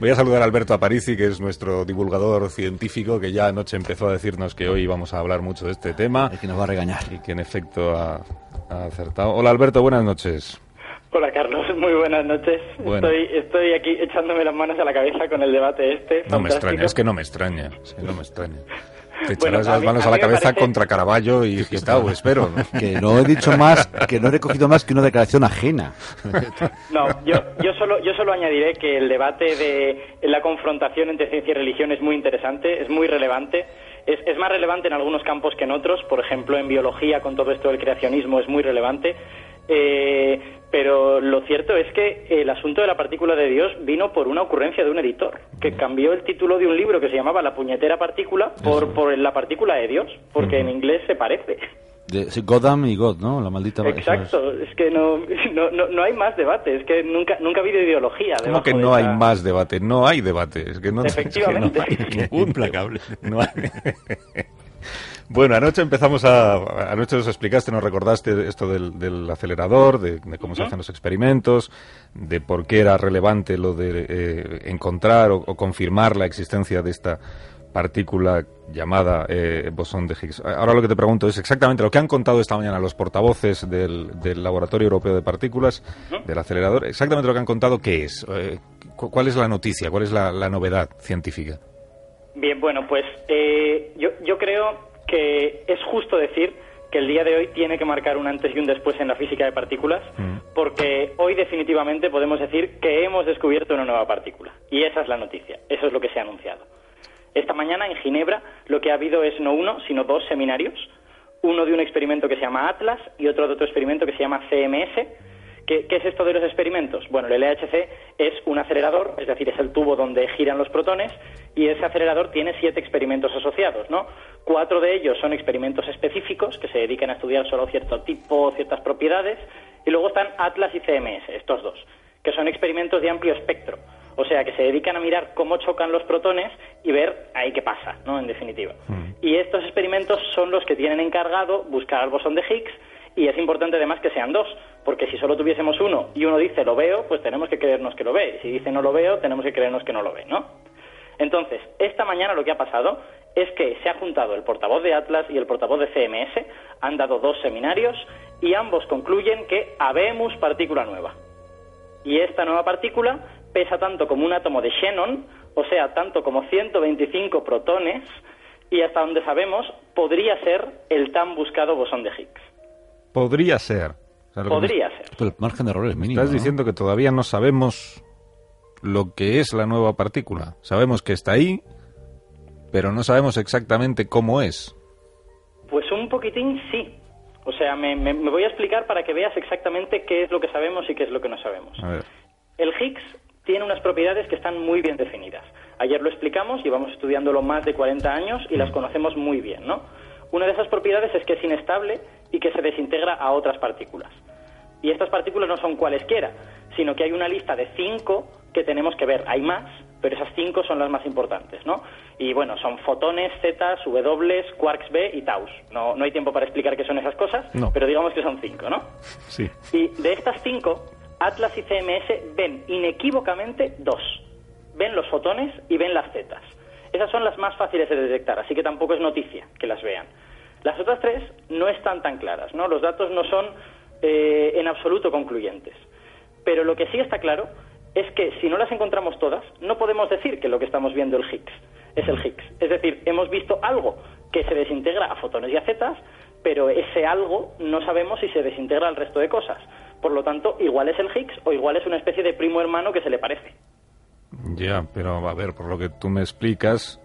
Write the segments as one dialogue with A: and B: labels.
A: Voy a saludar a Alberto Aparici, que es nuestro divulgador científico, que ya anoche empezó a decirnos que hoy vamos a hablar mucho de este tema.
B: Y que nos va a regañar.
A: Y que en efecto ha, ha acertado. Hola Alberto, buenas noches.
C: Hola Carlos, muy buenas noches.
A: Bueno.
C: Estoy, estoy aquí echándome las manos a la cabeza con el debate este.
A: No me extraña, es que no me extraña. es que no me extraña. Te
C: Bueno,
A: echarás las
C: mí-
A: manos
C: a
A: a la cabeza
C: parece-
A: contra Caravaggio y Gistau, espero. ¿no?
B: Que no he dicho más, que no he recogido más que una declaración ajena.
C: No, yo, yo, solo, yo solo añadiré que el debate de la confrontación entre ciencia y religión es muy interesante, es muy relevante. Es, es más relevante en algunos campos que en otros. Por ejemplo, en biología, con todo esto del creacionismo, es muy relevante. Eh, pero lo cierto es que el asunto de la partícula de Dios vino por una ocurrencia de un editor, que cambió el título de un libro que se llamaba La puñetera partícula por, por la partícula de Dios, porque en inglés se parece.
B: De, sí, Goddam y God, ¿no? La maldita... es.
C: Exacto, es que no, no, no, no hay más debate, es que nunca, nunca ha habido ideología.
A: ¿Cómo que
C: de
A: no hay más debate? No hay debate. Es que no, es que no
C: Efectivamente.
A: hay ningún implacable. No hay. Bueno, anoche empezamos a. Anoche nos explicaste, nos recordaste esto del, del acelerador, de, de cómo se hacen los experimentos, de por qué era relevante lo de eh, encontrar o, o confirmar la existencia de esta partícula llamada eh, bosón de Higgs. Ahora lo que te pregunto es exactamente lo que han contado esta mañana los portavoces del, del Laboratorio Europeo de Partículas, del acelerador, exactamente lo que han contado, ¿qué es? Eh, cu- ¿Cuál es la noticia? ¿Cuál es la, la novedad científica?
C: Bien, bueno, pues eh, yo, yo creo que es justo decir que el día de hoy tiene que marcar un antes y un después en la física de partículas, porque hoy definitivamente podemos decir que hemos descubierto una nueva partícula. Y esa es la noticia, eso es lo que se ha anunciado. Esta mañana en Ginebra lo que ha habido es no uno, sino dos seminarios, uno de un experimento que se llama Atlas y otro de otro experimento que se llama CMS. ¿Qué, qué es esto de los experimentos? Bueno, el LHC es un acelerador, es decir, es el tubo donde giran los protones y ese acelerador tiene siete experimentos asociados, ¿no? Cuatro de ellos son experimentos específicos que se dedican a estudiar solo cierto tipo, ciertas propiedades y luego están Atlas y CMS, estos dos, que son experimentos de amplio espectro. O sea, que se dedican a mirar cómo chocan los protones y ver ahí qué pasa, ¿no? En definitiva. Y estos experimentos son los que tienen encargado buscar al bosón de Higgs y es importante además que sean dos, porque si solo tuviésemos uno y uno dice lo veo, pues tenemos que creernos que lo ve. Y si dice no lo veo, tenemos que creernos que no lo ve, ¿no? Entonces, esta mañana lo que ha pasado es que se ha juntado el portavoz de Atlas y el portavoz de CMS, han dado dos seminarios y ambos concluyen que habemos partícula nueva. Y esta nueva partícula pesa tanto como un átomo de xenón, o sea, tanto como 125 protones, y hasta donde sabemos, podría ser el tan buscado bosón de Higgs.
A: Podría ser. O sea, lo que me
C: Podría ser.
B: Pero el margen de error es mínimo,
A: Estás
B: ¿no?
A: diciendo que todavía no sabemos lo que es la nueva partícula. Sabemos que está ahí, pero no sabemos exactamente cómo es.
C: Pues un poquitín sí. O sea, me, me- me voy a explicar para que veas exactamente qué es lo que sabemos y qué es lo que no sabemos.
A: A ver.
C: El Higgs tiene unas propiedades que están muy bien definidas. Ayer lo explicamos, llevamos estudiándolo más de 40 años y las conocemos muy bien, ¿no? Una de esas propiedades es que es inestable y que se desintegra a otras partículas. Y estas partículas no son cualesquiera, sino que hay una lista de cinco que tenemos que ver. Hay más, pero esas cinco son las más importantes, ¿no? Y bueno, son fotones, zetas, W, quarks B y taus. No, no hay tiempo para explicar qué son esas cosas,
A: No.
C: pero digamos que son cinco, ¿no?
A: Sí.
C: Y de estas cinco, Atlas y CMS ven inequívocamente dos. Ven los fotones y ven las zetas. Esas son las más fáciles de detectar, así que tampoco es noticia que las vean. Las otras tres no están tan claras, ¿no? Los datos no son eh, en absoluto concluyentes. Pero lo que sí está claro es que si no las encontramos todas, no podemos decir que lo que estamos viendo el Higgs es el Higgs. Es decir, hemos visto algo que se desintegra a fotones y a zetas, pero ese algo no sabemos si se desintegra al resto de cosas. Por lo tanto, igual es el Higgs o igual es una especie de primo hermano que se le parece.
A: Ya, pero a ver, por lo que tú me explicas,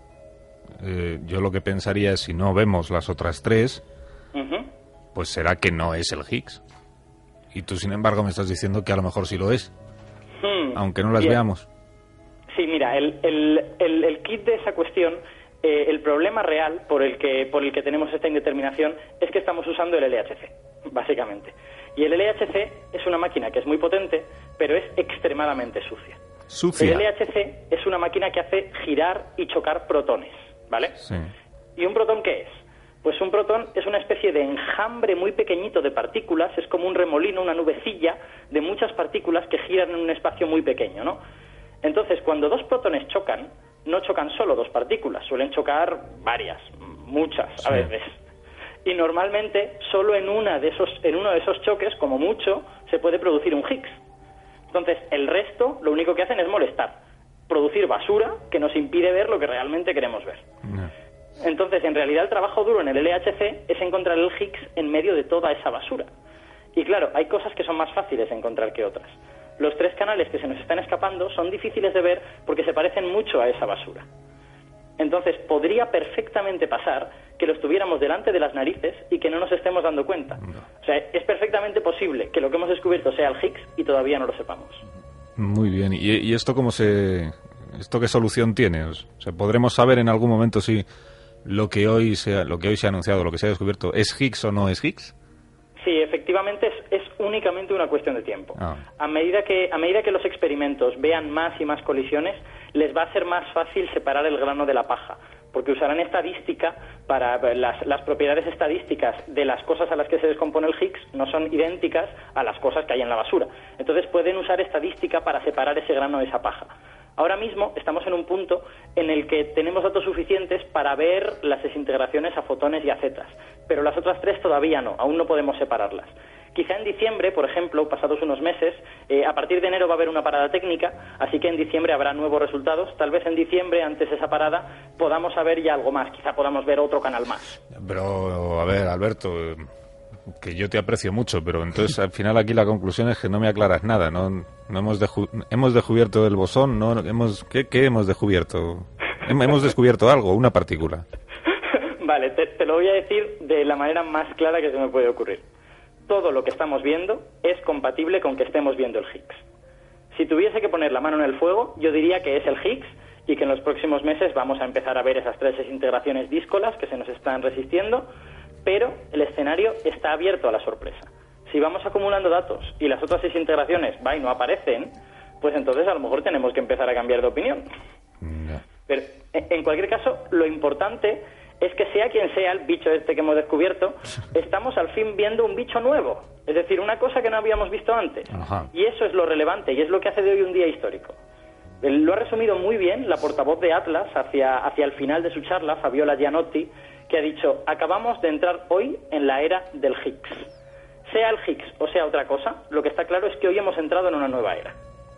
A: eh, yo lo que pensaría es si no vemos las otras tres, pues será que no es el Higgs. Y tú, sin embargo, me estás diciendo que a lo mejor sí lo es,
C: Hmm.
A: aunque no las
C: Bien.
A: veamos.
C: Sí, mira, el, el, el, el kit de esa cuestión, eh, el problema real por el, que, por el que tenemos esta indeterminación es que estamos usando el LHC, básicamente. Y el LHC es una máquina que es muy potente, pero es extremadamente sucia.
A: Sucia.
C: El LHC es una máquina que hace girar y chocar protones, ¿vale?
A: Sí.
C: ¿Y un protón qué es? Pues un protón es una especie de enjambre muy pequeñito de partículas, es como un remolino, una nubecilla de muchas partículas que giran en un espacio muy pequeño, ¿no? Entonces, cuando dos protones chocan, no chocan solo dos partículas, suelen chocar varias, muchas a veces. Y normalmente solo en, una de esos, en uno de esos choques, como mucho, se puede producir un Higgs. Entonces, el resto lo único que hacen es molestar, producir basura que nos impide ver lo que realmente queremos ver. Entonces, en realidad, el trabajo duro en el LHC es encontrar el Higgs en medio de toda esa basura. Y claro, hay cosas que son más fáciles de encontrar que otras. Los tres canales que se nos están escapando son difíciles de ver porque se parecen mucho a esa basura. Entonces, podría perfectamente pasar que los tuviéramos delante de las narices y que no nos estemos dando cuenta. O sea, es perfectamente posible que lo que hemos descubierto sea el Higgs y todavía no lo sepamos.
A: Muy bien. ¿Y, esto cómo se... ¿Esto qué solución tiene? O sea, ¿podremos saber en algún momento si lo que hoy se, lo que hoy se ha anunciado, lo que se ha descubierto, es Higgs o no es Higgs?
C: Sí, efectivamente es, únicamente una cuestión de tiempo. Ah. A, medida que, a medida que los experimentos vean más y más colisiones, les va a ser más fácil separar el grano de la paja, porque usarán estadística para las, las propiedades estadísticas de las cosas a las que se descompone el Higgs no son idénticas a las cosas que hay en la basura. Entonces pueden usar estadística para separar ese grano de esa paja. Ahora mismo estamos en un punto en el que tenemos datos suficientes para ver las desintegraciones a fotones y a zetas, pero las otras tres todavía no, aún no podemos separarlas. Quizá en diciembre, por ejemplo, pasados unos meses, eh, a partir de enero va a haber una parada técnica, así que en diciembre habrá nuevos resultados. Tal vez en diciembre, antes de esa parada, podamos saber ya algo más, quizá podamos ver otro canal más.
A: Pero, a ver, Alberto, que yo te aprecio mucho, pero entonces al final aquí la conclusión es que no me aclaras nada, no, no hemos, hemos descubierto el bosón, no hemos ¿qué, hemos descubierto? hemos descubierto algo, una partícula.
C: Vale, te, lo voy a decir de la manera más clara que se me puede ocurrir. Todo lo que estamos viendo es compatible con que estemos viendo el Higgs. Si tuviese que poner la mano en el fuego, yo diría que es el Higgs y que en los próximos meses vamos a empezar a ver esas tres desintegraciones díscolas que se nos están resistiendo pero el escenario está abierto a la sorpresa. Si vamos acumulando datos y las otras seis integraciones va y no aparecen, pues entonces a lo mejor tenemos que empezar a cambiar de opinión. Pero en cualquier caso, lo importante es que sea quien sea el bicho este que hemos descubierto, estamos al fin viendo un bicho nuevo, es decir, una cosa que no habíamos visto antes. Y eso es lo relevante y es lo que hace de hoy un día histórico. Lo ha resumido muy bien la portavoz de Atlas hacia, hacia el final de su charla, Fabiola Gianotti, que ha dicho, acabamos de entrar hoy en la era del Higgs. Sea el Higgs o sea otra cosa, lo que está claro es que hoy hemos entrado en una nueva era.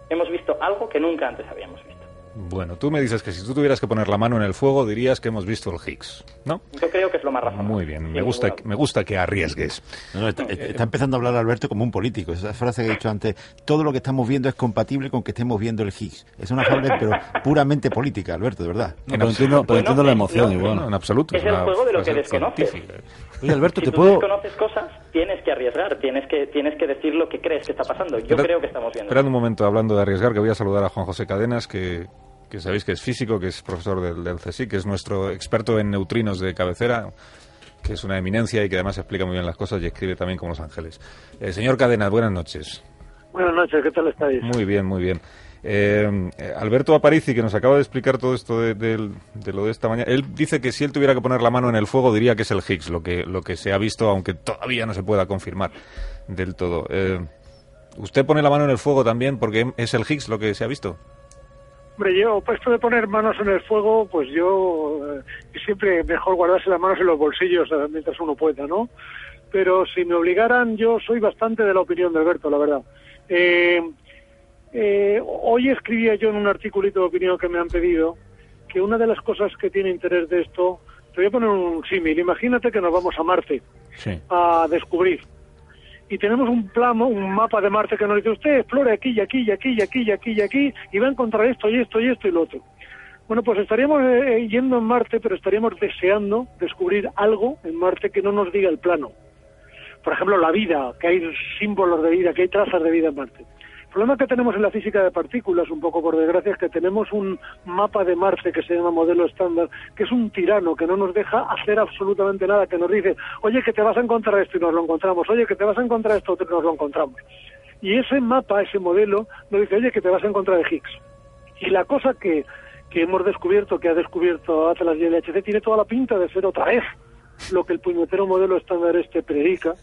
C: Hemos visto algo que nunca antes habíamos visto.
A: Bueno, tú me dices que si tú tuvieras que poner la mano en el fuego dirías que hemos visto el Higgs, ¿no?
C: Yo creo que es lo más razonable.
A: Muy bien, me gusta, me gusta que arriesgues.
B: está, empezando a hablar Alberto como un político. Esa frase que he dicho antes, todo lo que estamos viendo es compatible con que estemos viendo el Higgs. Es una frase pero puramente política, Alberto, de verdad.
A: pero entiendo, la emoción igual. en absoluto.
C: Es, el juego de lo que desconoces.
B: Oye, Alberto,
C: si
B: te
C: tú
B: puedo...
C: desconoces cosas, tienes que arriesgar, tienes que, tienes que decir lo que crees que está pasando. Yo creo que estamos viendo.
A: Esperad un momento, hablando de arriesgar, que voy a saludar a Juan José Cadenas, que que sabéis que es físico, que es profesor del, del CSIC, que es nuestro experto en neutrinos de cabecera, que es una eminencia y que además explica muy bien las cosas y escribe también como Los Ángeles. Eh, señor Cadena, buenas noches.
D: Buenas noches, ¿qué tal estáis?
A: Muy bien, muy bien. Eh, Alberto Aparici, que nos acaba de explicar todo esto de, lo de esta mañana, él dice que si él tuviera que poner la mano en el fuego diría que es el Higgs, lo que, lo que se ha visto, aunque todavía no se pueda confirmar del todo. Eh, ¿Usted pone la mano en el fuego también porque es el Higgs lo que se ha visto?
D: Hombre, yo, pues esto de poner manos en el fuego, pues yo eh, siempre mejor guardarse las manos en los bolsillos eh, mientras uno pueda, ¿no? Pero si me obligaran, yo soy bastante de la opinión de Alberto, la verdad. Eh, hoy escribía yo en un articulito de opinión que me han pedido que una de las cosas que tiene interés de esto, te voy a poner un símil, imagínate que nos vamos a Marte a descubrir y tenemos un plano, un mapa de Marte que nos dice usted explore aquí y aquí y aquí y aquí y aquí y aquí y va a encontrar esto y esto y esto y lo otro. Bueno, pues estaríamos eh, eh, yendo en Marte, pero estaríamos deseando descubrir algo en Marte que no nos diga el plano. Por ejemplo, la vida, que hay símbolos de vida, que hay trazas de vida en Marte. El problema que tenemos en la física de partículas, un poco por desgracia, es que tenemos un mapa de Marte que se llama modelo estándar, que es un tirano, que no nos deja hacer absolutamente nada, que nos dice, oye, que te vas a encontrar esto y nos lo encontramos, oye, que te vas a encontrar esto y nos lo encontramos. Y ese mapa, ese modelo, nos dice, oye, que te vas a encontrar el Higgs. Y la cosa que, que hemos descubierto, que ha descubierto Atlas y LHC, tiene toda la pinta de ser otra vez lo que el puñetero modelo estándar este predica,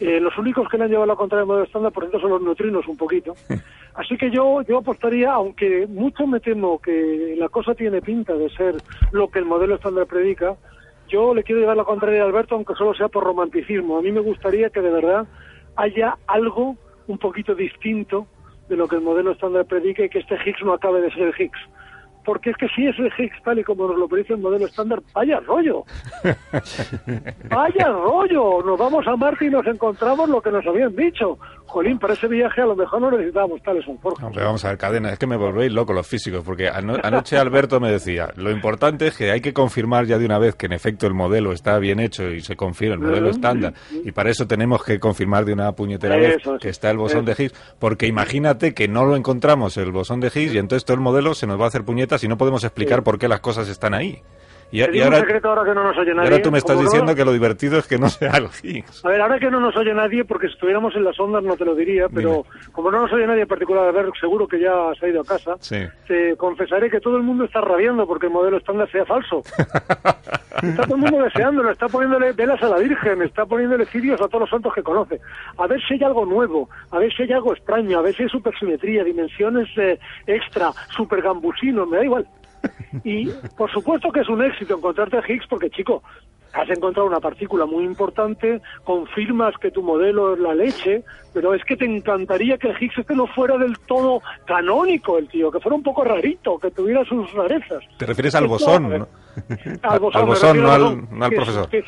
D: eh, los únicos que le han llevado la contraria del modelo estándar, por ejemplo, son los neutrinos un poquito. Así que yo, yo apostaría, aunque mucho me temo que la cosa tiene pinta de ser lo que el modelo estándar predica, yo le quiero llevar la contraria a Alberto, aunque solo sea por romanticismo. A mí me gustaría que de verdad haya algo un poquito distinto de lo que el modelo estándar predica y que este Higgs no acabe de ser el Higgs porque es que si es el Higgs tal y como nos lo predice el modelo estándar, vaya rollo. vaya rollo. Nos vamos a Marte y nos encontramos lo que nos habían dicho. Jolín, para ese viaje a lo mejor no necesitábamos tales forjas.
A: Hombre, vamos a ver, cadena, es que me volvéis loco los físicos, porque anoche Alberto me decía, lo importante es que hay que confirmar ya de una vez que en efecto el modelo está bien hecho y se confirma el modelo estándar, y para eso tenemos que confirmar de una puñetera vez que está el bosón de Higgs, porque imagínate que no lo encontramos el bosón de Higgs y entonces todo el modelo se nos va a hacer puñetas y no podemos explicar por qué las cosas están ahí.
D: Y, ahora, que no nos oye nadie,
A: ahora tú me estás diciendo que lo divertido es que no sea algo
D: A ver, ahora que no nos oye nadie, porque si estuviéramos en las ondas no te lo diría, pero como no nos oye nadie en particular, a ver, seguro que ya has ido a casa, te confesaré que todo el mundo está rabiando porque el modelo estándar sea falso. está todo el mundo deseándolo, está poniéndole velas a la Virgen, está poniéndole cirios a todos los santos que conoce. A ver si hay algo nuevo, a ver si hay algo extraño, a ver si hay supersimetría, dimensiones eh, extra, super gambusino, me da igual. Y por supuesto que es un éxito encontrarte Higgs porque, chico, has encontrado una partícula muy importante, confirmas que tu modelo es la leche, pero es que te encantaría que el Higgs este no fuera del todo canónico, el tío, que fuera un poco rarito, que tuviera sus rarezas.
A: Te refieres al bosón, ¿no?
D: Al
A: bosón, no, al, profesor.
D: sí,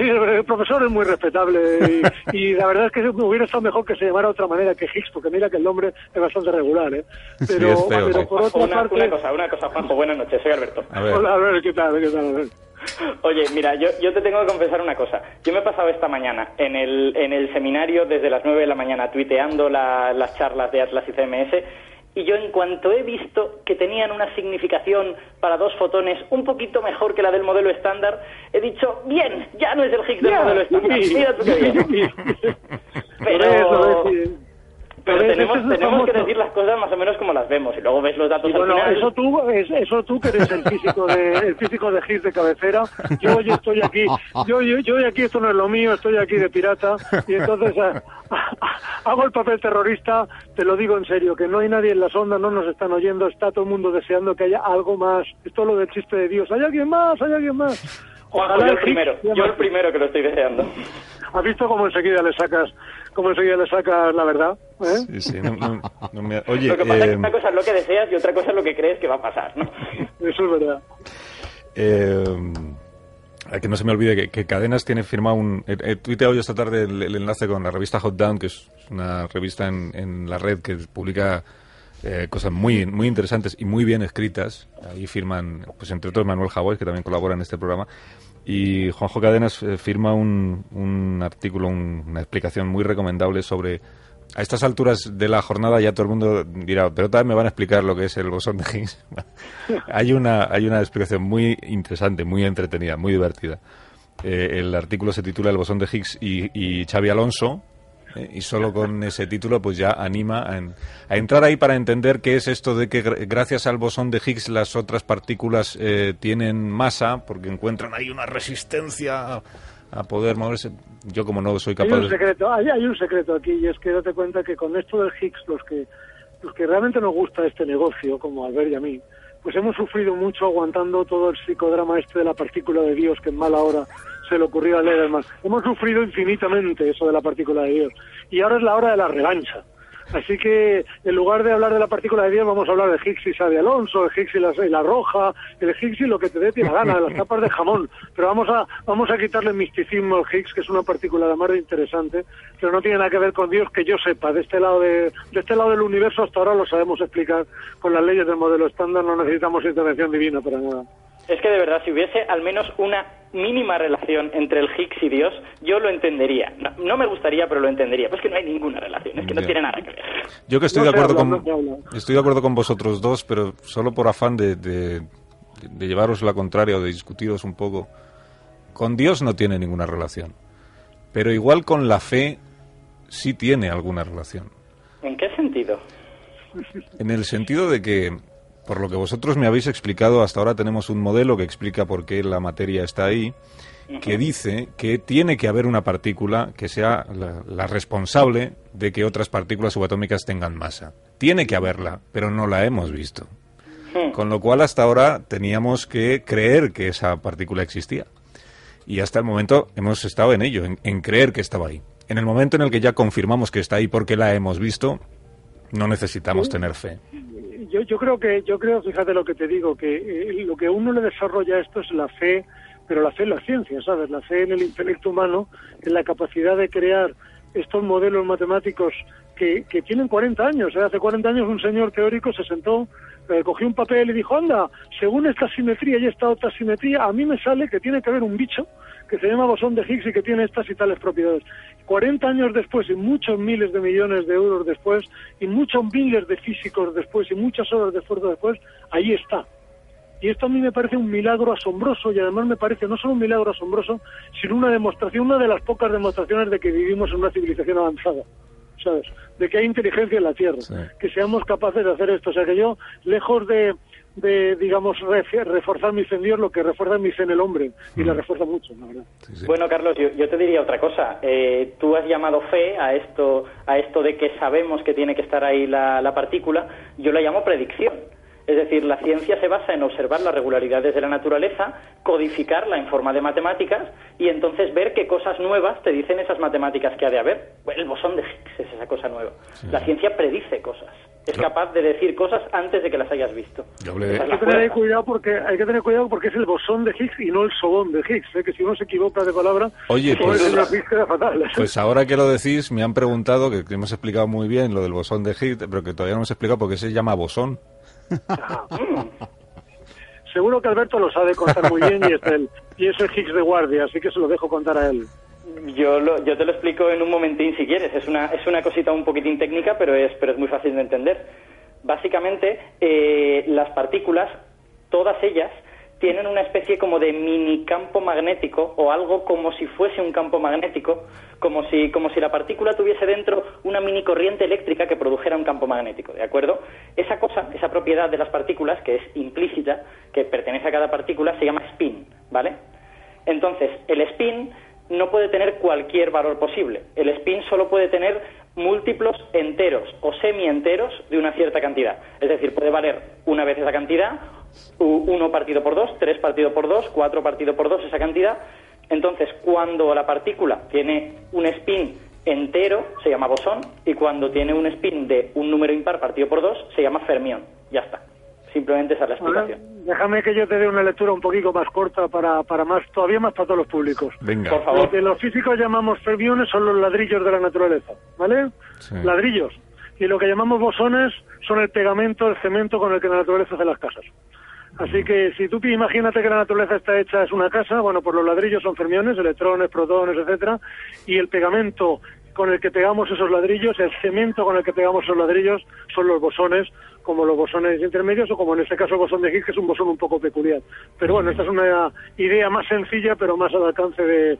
D: el profesor es muy respetable y, la verdad es que hubiera estado mejor que se llamara de otra manera que Higgs, porque mira que el nombre es bastante regular, ¿eh?
C: Pero, por otra una, parte... Una cosa, una cosa, Juanjo, buenas noches, soy Alberto.
D: Hola, a ver, ¿qué tal? ¿Qué tal?
C: Oye, mira, yo, yo te tengo que confesar una cosa. Yo me he pasado esta mañana en el, en el seminario desde las 9 de la mañana tuiteando las charlas de Atlas y CMS y yo en cuanto he visto que tenían una significación para dos fotones un poquito mejor que la del modelo estándar, he dicho, bien, ya no es el Higgs del modelo estándar. Mira tú qué bien. Pero... Pero tenemos, tenemos que decir las cosas más o menos como las vemos y luego ves los datos
D: bueno, eso tú, eso tú que eres el físico de el físico de Higgs de cabecera. Yo hoy estoy aquí, yo, yo, yo aquí esto no es lo mío, estoy aquí de pirata y entonces ah, hago el papel terrorista. Te lo digo en serio, que no hay nadie en las ondas, no nos están oyendo, está todo el mundo deseando que haya algo más. Esto es lo del chiste de Dios. Hay alguien más, hay alguien más.
C: Ojalá yo el primero, yo el primero que lo estoy deseando.
D: ¿Has visto cómo enseguida le sacas como enseguida le sacas la verdad. ¿eh?
A: Sí, sí, Oye,
C: lo que pasa es que eh, una cosa es lo que deseas y otra cosa es lo que crees que va a pasar, ¿no?
D: Eso es verdad.
A: Eh, que no se me olvide que, Cadenas tiene firmado un... He, tuiteado hoy esta tarde el, enlace con la revista Hot Down, que es una revista en, en la red que publica eh, cosas muy muy interesantes y muy bien escritas. Ahí firman, pues entre otros Manuel Javoy, que también colabora en este programa, y Juanjo Cadenas eh, firma un, un artículo, una explicación muy recomendable sobre... A estas alturas de la jornada ya todo el mundo dirá, pero también me van a explicar lo que es el bosón de Higgs. hay, una, hay una explicación muy interesante, muy entretenida, muy divertida. Eh, el artículo se titula El bosón de Higgs y, y Alonso, ¿eh? y solo con ese título pues ya anima a, entrar ahí para entender qué es esto de que gracias al bosón de Higgs las otras partículas eh, tienen masa porque encuentran ahí una resistencia a poder moverse. Yo como no soy capaz
D: hay un secreto, hay, hay, un secreto aquí y es que date cuenta que con esto del Higgs los que los que realmente nos gusta este negocio como Albert y a mí pues hemos sufrido mucho aguantando todo el psicodrama este de la partícula de Dios que en mala hora se le ocurrió a Lederman. Hemos sufrido infinitamente eso de la partícula de Dios. Y ahora es la hora de la revancha. Así que en lugar de hablar de la partícula de Dios, vamos a hablar de Higgs y Xavi Alonso, el Higgs y la, roja, el Higgs y lo que te dé la gana, de las tapas de jamón. Pero vamos a, vamos a quitarle misticismo al Higgs, que es una partícula de mar interesante, pero no tiene nada que ver con Dios que yo sepa. De este lado de, de este lado del universo hasta ahora lo sabemos explicar con las leyes del modelo estándar, no necesitamos intervención divina para nada.
C: Es que de verdad, si hubiese al menos una mínima relación entre el Higgs y Dios, yo lo entendería. No, me gustaría, pero lo entendería. Pues que no hay ninguna relación, es que no tiene nada que ver.
A: Yo que estoy de acuerdo con estoy de acuerdo con vosotros dos, pero solo por afán de, de, de llevaros la contraria o de discutiros un poco. Con Dios no tiene ninguna relación, pero igual con la fe sí tiene alguna relación.
C: ¿En qué sentido?
A: En el sentido de que por lo que vosotros me habéis explicado, hasta ahora tenemos un modelo que explica por qué la materia está ahí que dice que tiene que haber una partícula que sea la, responsable de que otras partículas subatómicas tengan masa. Tiene que haberla, pero no la hemos visto. Con lo cual hasta ahora teníamos que creer que esa partícula existía. Y hasta el momento hemos estado en ello, en, creer que estaba ahí. En el momento en el que ya confirmamos que está ahí porque la hemos visto, no necesitamos tener fe.
D: Yo, yo creo que, yo creo, fíjate lo que te digo, que eh, lo que uno le desarrolla esto es la fe pero la fe en la ciencia, ¿sabes? La fe en el intelecto humano, en la capacidad de crear estos modelos matemáticos que, tienen 40 años. ¿eh? Hace 40 años un señor teórico se sentó, eh, cogió un papel y dijo, anda, según esta simetría y esta otra simetría, a mí me sale que tiene que haber un bicho que se llama bosón de Higgs y que tiene estas y tales propiedades. 40 años después y muchos miles de millones de euros después y muchos miles de físicos después y muchas horas de esfuerzo después, ahí está. Y esto a mí me parece un milagro asombroso y además me parece no solo un milagro asombroso, sino una demostración, una de las pocas demostraciones de que vivimos en una civilización avanzada, ¿sabes? De que hay inteligencia en la Tierra, que seamos capaces de hacer esto. O sea que yo, lejos de, de digamos, reforzar mi fe en Dios, lo que refuerza mi fe en el hombre, y la mm. refuerza mucho, la verdad.
C: Bueno, Carlos, yo, te diría otra cosa. Eh, tú has llamado fe a esto, a esto de que sabemos que tiene que estar ahí la, la partícula, yo la llamo predicción es decir, la ciencia se basa en observar las regularidades de la naturaleza, codificarla en forma de matemáticas y entonces ver qué cosas nuevas te dicen esas matemáticas que ha de haber. el bosón de Higgs es esa cosa nueva. La ciencia predice cosas. Es capaz de decir cosas antes de que las hayas visto.
D: Hay que tener cuidado porque hay que tener cuidado porque es el bosón de Higgs y no el sobón de Higgs. ¿eh? Que si uno se equivoca de palabra,
A: Oye, pues, fatal. Pues ahora que lo decís, me han preguntado que, que hemos explicado muy bien lo del bosón de Higgs, pero que todavía no hemos explicado por qué se llama bosón.
D: Seguro que Alberto lo sabe contar muy bien y es el, y es el Higgs de guardia, así que se lo dejo contar a él.
C: Yo, yo te lo explico en un momentín si quieres. Es una, es una cosita un poquitín técnica, pero es, pero es muy fácil de entender. Básicamente, eh, las partículas, todas ellas, tienen una especie como de mini campo magnético o algo como si fuese un campo magnético, como si, como si la partícula tuviese dentro una mini corriente eléctrica que produjera un campo magnético, ¿de acuerdo? Esa cosa, esa propiedad de las partículas, que es implícita, que pertenece a cada partícula, se llama spin, ¿vale? Entonces, el spin no puede tener cualquier valor posible. El spin solo puede tener múltiplos enteros o semi-enteros de una cierta cantidad. Es decir, puede valer una vez esa cantidad, uno partido por dos, tres partido por dos, cuatro partido por dos, esa cantidad. Entonces, cuando la partícula tiene un spin entero, se llama bosón, y cuando tiene un spin de un número impar partido por dos, se llama fermión. Ya está. Simplemente esa es la explicación.
D: déjame que yo te dé una lectura un poquito más corta para, para más, todavía más para todos los públicos.
A: Venga.
D: Por favor. Lo que los físicos llamamos fermiones son los ladrillos de la naturaleza, ¿vale? Ladrillos. Y lo que llamamos bosones son el pegamento, el cemento con el que la naturaleza hace las casas. Así que si tú imagínate que la naturaleza está hecha es una casa, bueno, pues los ladrillos son fermiones, electrones, protones, etcétera, y el pegamento con el que pegamos esos ladrillos, el cemento con el que pegamos esos ladrillos son los bosones, como los bosones intermedios o como en este caso el bosón de Higgs, que es un bosón un poco peculiar. Pero bueno, esta es una idea más sencilla, pero más al alcance de,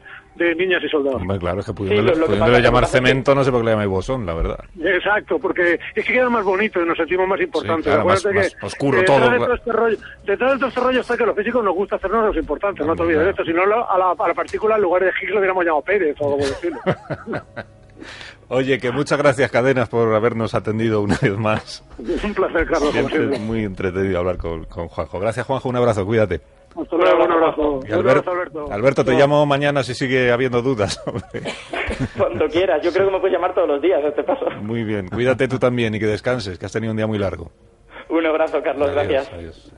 D: niñas y soldados.
A: claro, es que pudiéndole, llamar cemento, no sé por qué le llamáis bosón, la verdad.
D: Exacto, porque es que queda más bonito y nos sentimos más importantes.
A: más, oscuro todo.
D: Detrás de, este rollo, detrás de todo este rollo está que a los físicos nos gusta hacernos los importantes, no te olvides de esto. Si no, a la, a la partícula, en lugar de Higgs, lo hubiéramos llamado Pérez o algo por decirlo.
A: Oye, que muchas gracias, Cadenas, por habernos atendido una vez más.
D: Un placer, Carlos.
A: Siempre muy entretenido hablar con, Juanjo. Gracias, Juanjo. Un abrazo. Cuídate.
D: Hasta luego, un abrazo.
A: Alberto, Alberto. Alberto, te llamo mañana si sigue habiendo dudas.
C: Cuando quieras. Yo creo que me puedes llamar todos los días, este paso.
A: Muy bien. Cuídate tú también y que descanses, que has tenido un día muy largo.
C: Un abrazo, Carlos. gracias. Adiós.